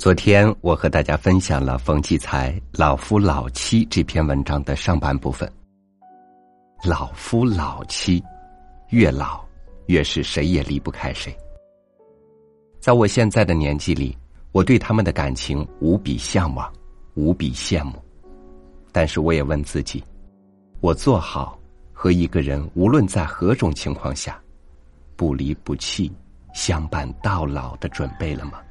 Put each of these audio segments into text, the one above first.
昨天我和大家分享了冯骥才《老夫老妻》这篇文章的上半部分。老夫老妻，越老越是谁也离不开谁。在我现在的年纪里，我对他们的感情无比向往，无比羡慕。但是我也问自己：我做好和一个人无论在何种情况下不离不弃、相伴到老的准备了吗？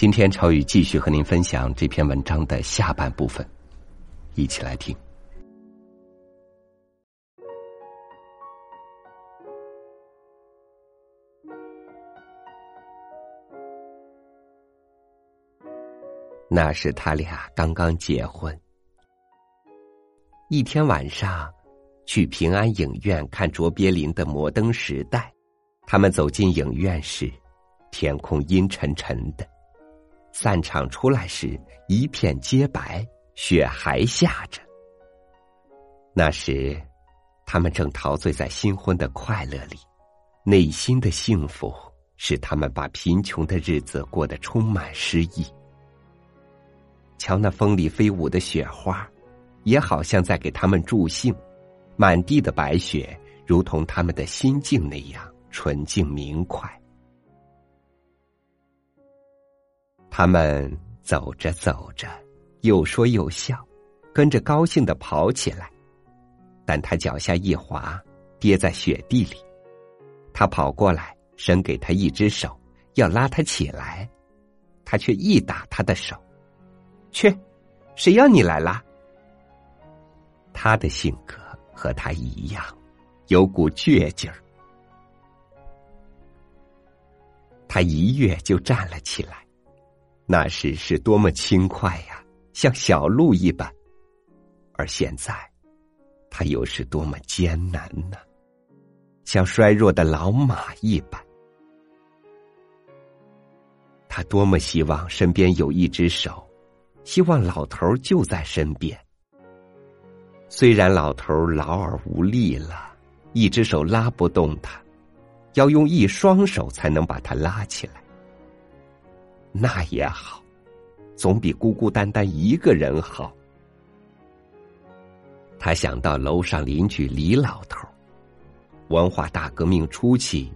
今天超宇继续和您分享这篇文章的下半部分，一起来听。那是他俩刚刚结婚，一天晚上，去平安影院看卓别林的《摩登时代》，他们走进影院时，天空阴沉沉的。散场出来时，一片洁白，雪还下着。那时，他们正陶醉在新婚的快乐里，内心的幸福使他们把贫穷的日子过得充满诗意。瞧那风里飞舞的雪花，也好像在给他们助兴。满地的白雪，如同他们的心境那样纯净明快。他们走着走着，又说又笑，跟着高兴的跑起来。但他脚下一滑，跌在雪地里。他跑过来，伸给他一只手，要拉他起来，他却一打他的手：“去，谁要你来啦？”他的性格和他一样，有股倔劲儿。他一跃就站了起来。那时是多么轻快呀，像小鹿一般；而现在，他又是多么艰难呢，像衰弱的老马一般。他多么希望身边有一只手，希望老头就在身边。虽然老头老而无力了，一只手拉不动他，要用一双手才能把他拉起来。那也好，总比孤孤单单一个人好。他想到楼上邻居李老头，文化大革命初期，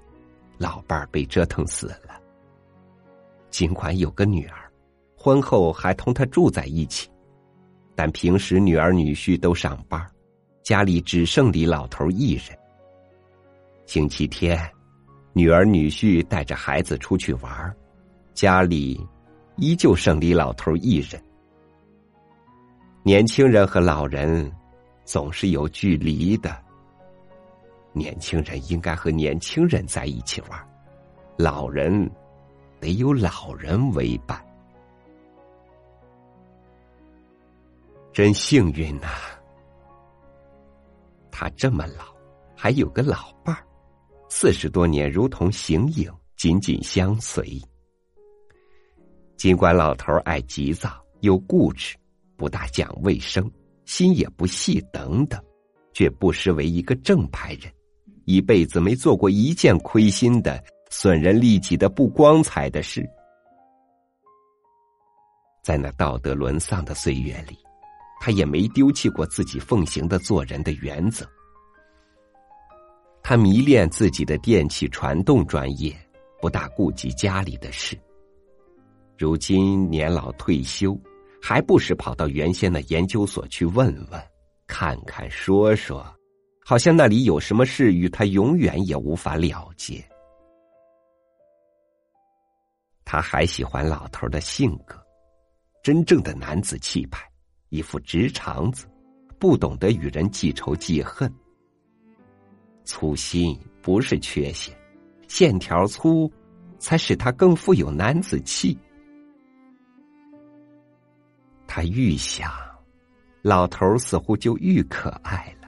老伴儿被折腾死了。尽管有个女儿，婚后还同他住在一起，但平时女儿女婿都上班，家里只剩李老头一人。星期天，女儿女婿带着孩子出去玩家里依旧剩李老头一人。年轻人和老人总是有距离的。年轻人应该和年轻人在一起玩，老人得有老人为伴。真幸运呐！他这么老，还有个老伴儿，四十多年如同形影，紧紧相随。尽管老头爱急躁、又固执、不大讲卫生、心也不细等等，却不失为一个正派人，一辈子没做过一件亏心的、损人利己的不光彩的事。在那道德沦丧的岁月里，他也没丢弃过自己奉行的做人的原则。他迷恋自己的电气传动专业，不大顾及家里的事。如今年老退休，还不时跑到原先的研究所去问问、看看、说说，好像那里有什么事与他永远也无法了结。他还喜欢老头的性格，真正的男子气派，一副直肠子，不懂得与人记仇记恨。粗心不是缺陷，线条粗，才使他更富有男子气。他愈想，老头似乎就愈可爱了。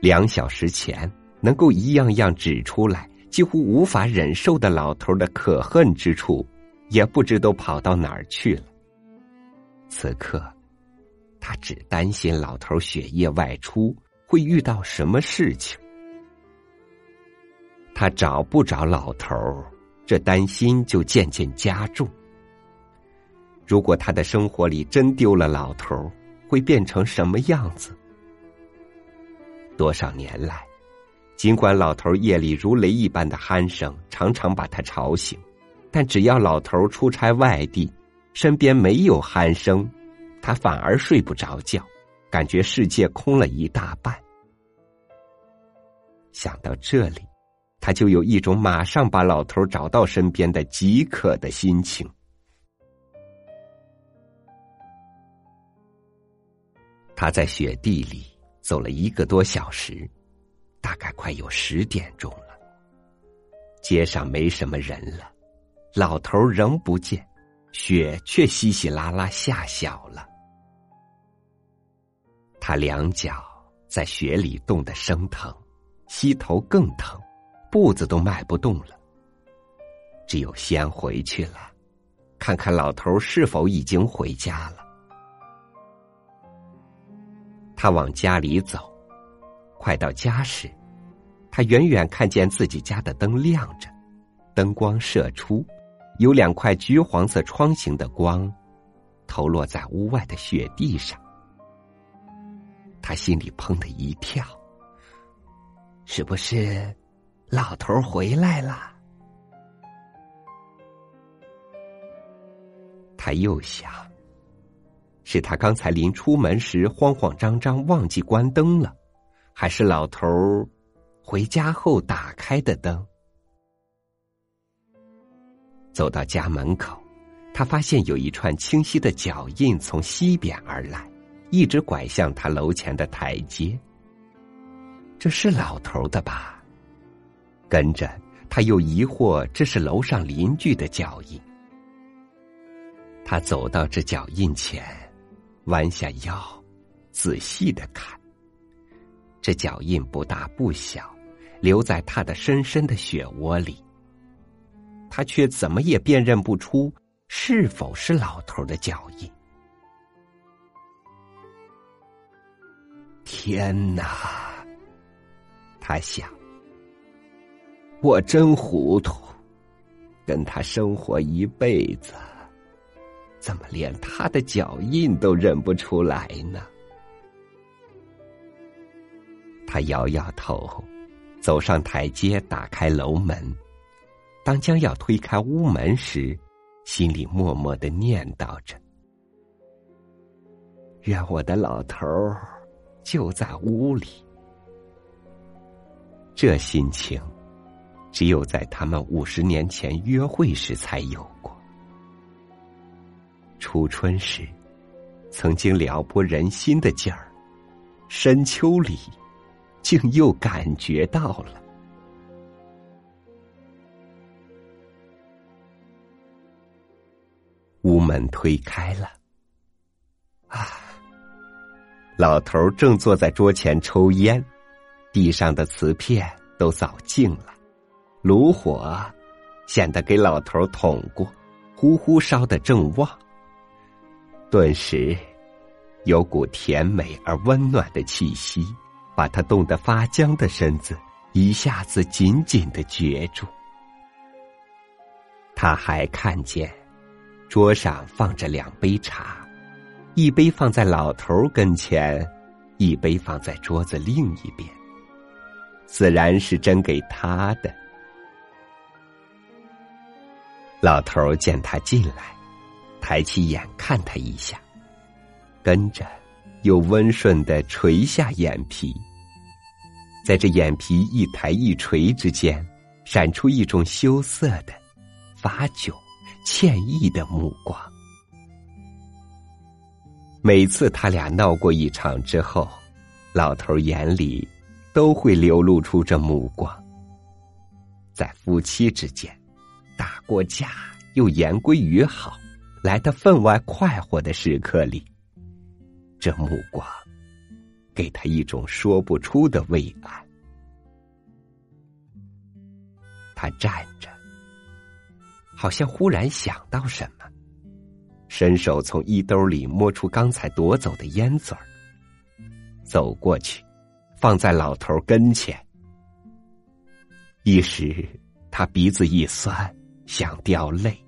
两小时前能够一样样指出来，几乎无法忍受的老头的可恨之处，也不知都跑到哪儿去了。此刻，他只担心老头血液外出会遇到什么事情。他找不着老头这担心就渐渐加重。如果他的生活里真丢了老头会变成什么样子？多少年来，尽管老头夜里如雷一般的鼾声常常把他吵醒，但只要老头出差外地，身边没有鼾声，他反而睡不着觉，感觉世界空了一大半。想到这里，他就有一种马上把老头找到身边的饥渴的心情。他在雪地里走了一个多小时，大概快有十点钟了。街上没什么人了，老头仍不见，雪却稀稀拉拉下小了。他两脚在雪里冻得生疼，膝头更疼，步子都迈不动了。只有先回去了，看看老头是否已经回家了。他往家里走，快到家时，他远远看见自己家的灯亮着，灯光射出，有两块橘黄色窗形的光，投落在屋外的雪地上。他心里砰的一跳，是不是老头回来了？他又想。是他刚才临出门时慌慌张张忘记关灯了，还是老头儿回家后打开的灯？走到家门口，他发现有一串清晰的脚印从西边而来，一直拐向他楼前的台阶。这是老头的吧？跟着他又疑惑这是楼上邻居的脚印。他走到这脚印前。弯下腰，仔细的看。这脚印不大不小，留在他的深深的雪窝里。他却怎么也辨认不出是否是老头的脚印。天哪！他想，我真糊涂，跟他生活一辈子。怎么连他的脚印都认不出来呢？他摇摇头，走上台阶，打开楼门。当将要推开屋门时，心里默默的念叨着：“愿我的老头儿就在屋里。”这心情，只有在他们五十年前约会时才有过。初春时，曾经撩拨人心的劲儿，深秋里，竟又感觉到了。屋门推开了，啊！老头正坐在桌前抽烟，地上的瓷片都扫净了，炉火显得给老头捅过，呼呼烧得正旺。顿时，有股甜美而温暖的气息，把他冻得发僵的身子一下子紧紧的攫住。他还看见，桌上放着两杯茶，一杯放在老头跟前，一杯放在桌子另一边，自然是斟给他的。老头见他进来。抬起眼看他一下，跟着又温顺的垂下眼皮，在这眼皮一抬一垂之间，闪出一种羞涩的、发窘、歉意的目光。每次他俩闹过一场之后，老头眼里都会流露出这目光。在夫妻之间，打过架又言归于好。来的分外快活的时刻里，这目光给他一种说不出的慰安。他站着，好像忽然想到什么，伸手从衣兜里摸出刚才夺走的烟嘴儿，走过去，放在老头跟前。一时，他鼻子一酸，想掉泪，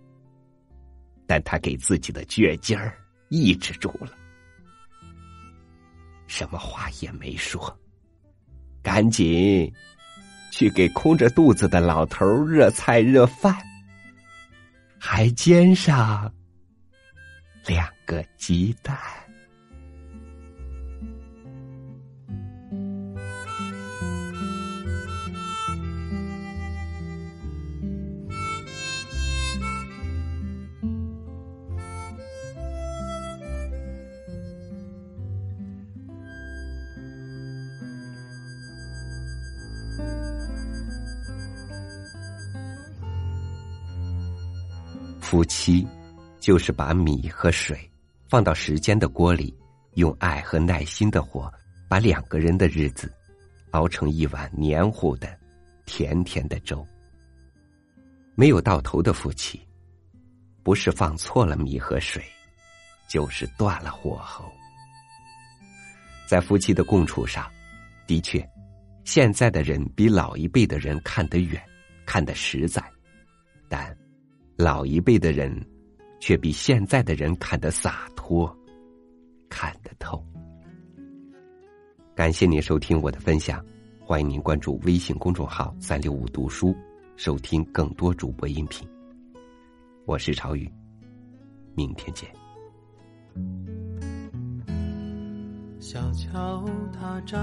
但他给自己的倔劲儿抑制住了，什么话也没说，赶紧去给空着肚子的老头热菜热饭，还煎上两个鸡蛋。就是把米和水放到时间的锅里，用爱和耐心的火，把两个人的日子熬成一碗黏糊的、甜甜的粥。没有到头的夫妻，不是放错了米和水，就是断了火候。在夫妻的共处上，的确，现在的人比老一辈的人看得远，看得实在，但。老一辈的人，却比现在的人看得洒脱，看得透。感谢您收听我的分享，欢迎您关注微信公众号“三六五读书”，收听更多主播音频。我是朝雨，明天见。小桥它站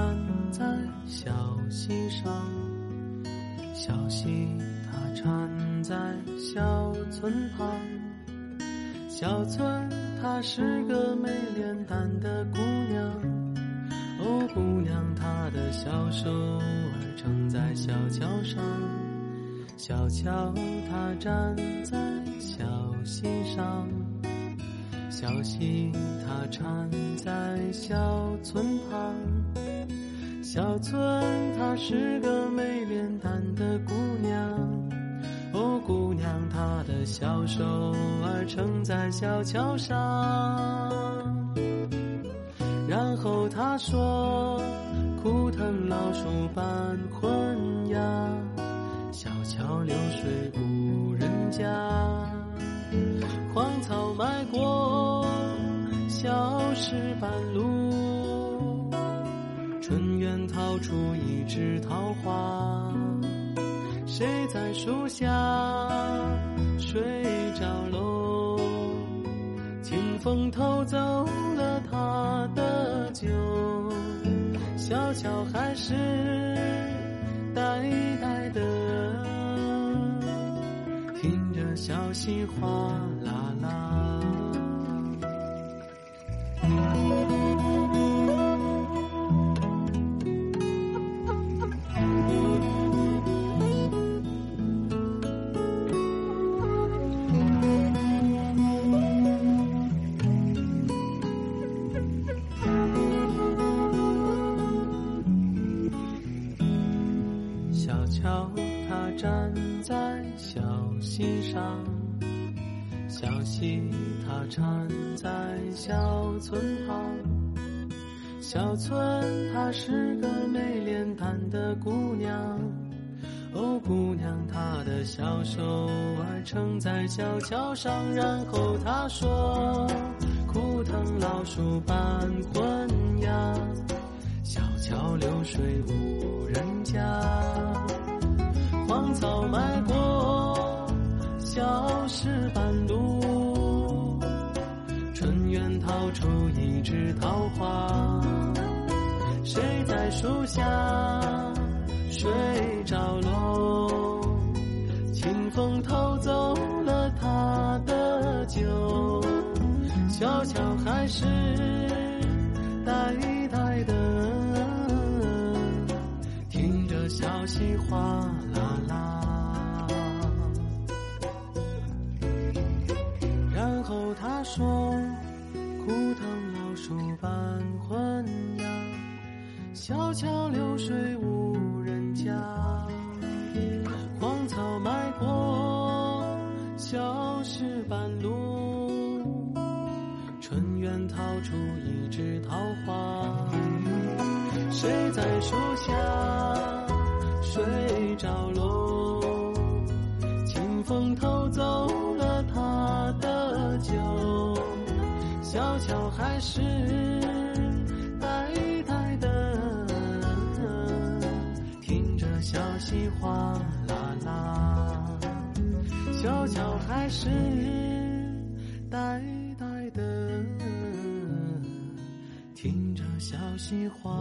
在小溪上，小溪。它缠在小村旁，小村她是个美脸蛋的姑娘。哦，姑娘，她的小手儿撑在小桥上，小桥她站在小溪上，小溪她缠在小村旁，小村她是个美脸蛋的姑娘。哦，姑娘，她的小手儿撑在小桥上，然后他说：“枯藤老树伴昏鸦，小桥流水无人家。荒草埋过小石板路，春园掏出一枝桃花。”谁在树下睡着喽？清风偷走了他的酒，小桥还是呆呆的，听着小溪哗啦啦。上小溪它缠在小村旁，小村她是个美脸蛋的姑娘。哦，姑娘，她的小手儿撑在小桥上，然后她说：“枯藤老树伴昏鸦，小桥流水无人家，荒草埋过。”小石板路，春园逃出一枝桃花，谁在树下睡着喽？清风偷走了他的酒，小桥还是呆呆的，听着小溪哗小桥流水无人家，荒草埋过小石板路，春园逃出一枝桃花，谁在树下睡着了？清风偷走了他的酒，小桥还是。小溪哗啦啦。小桥还是呆呆的，听着小溪哗。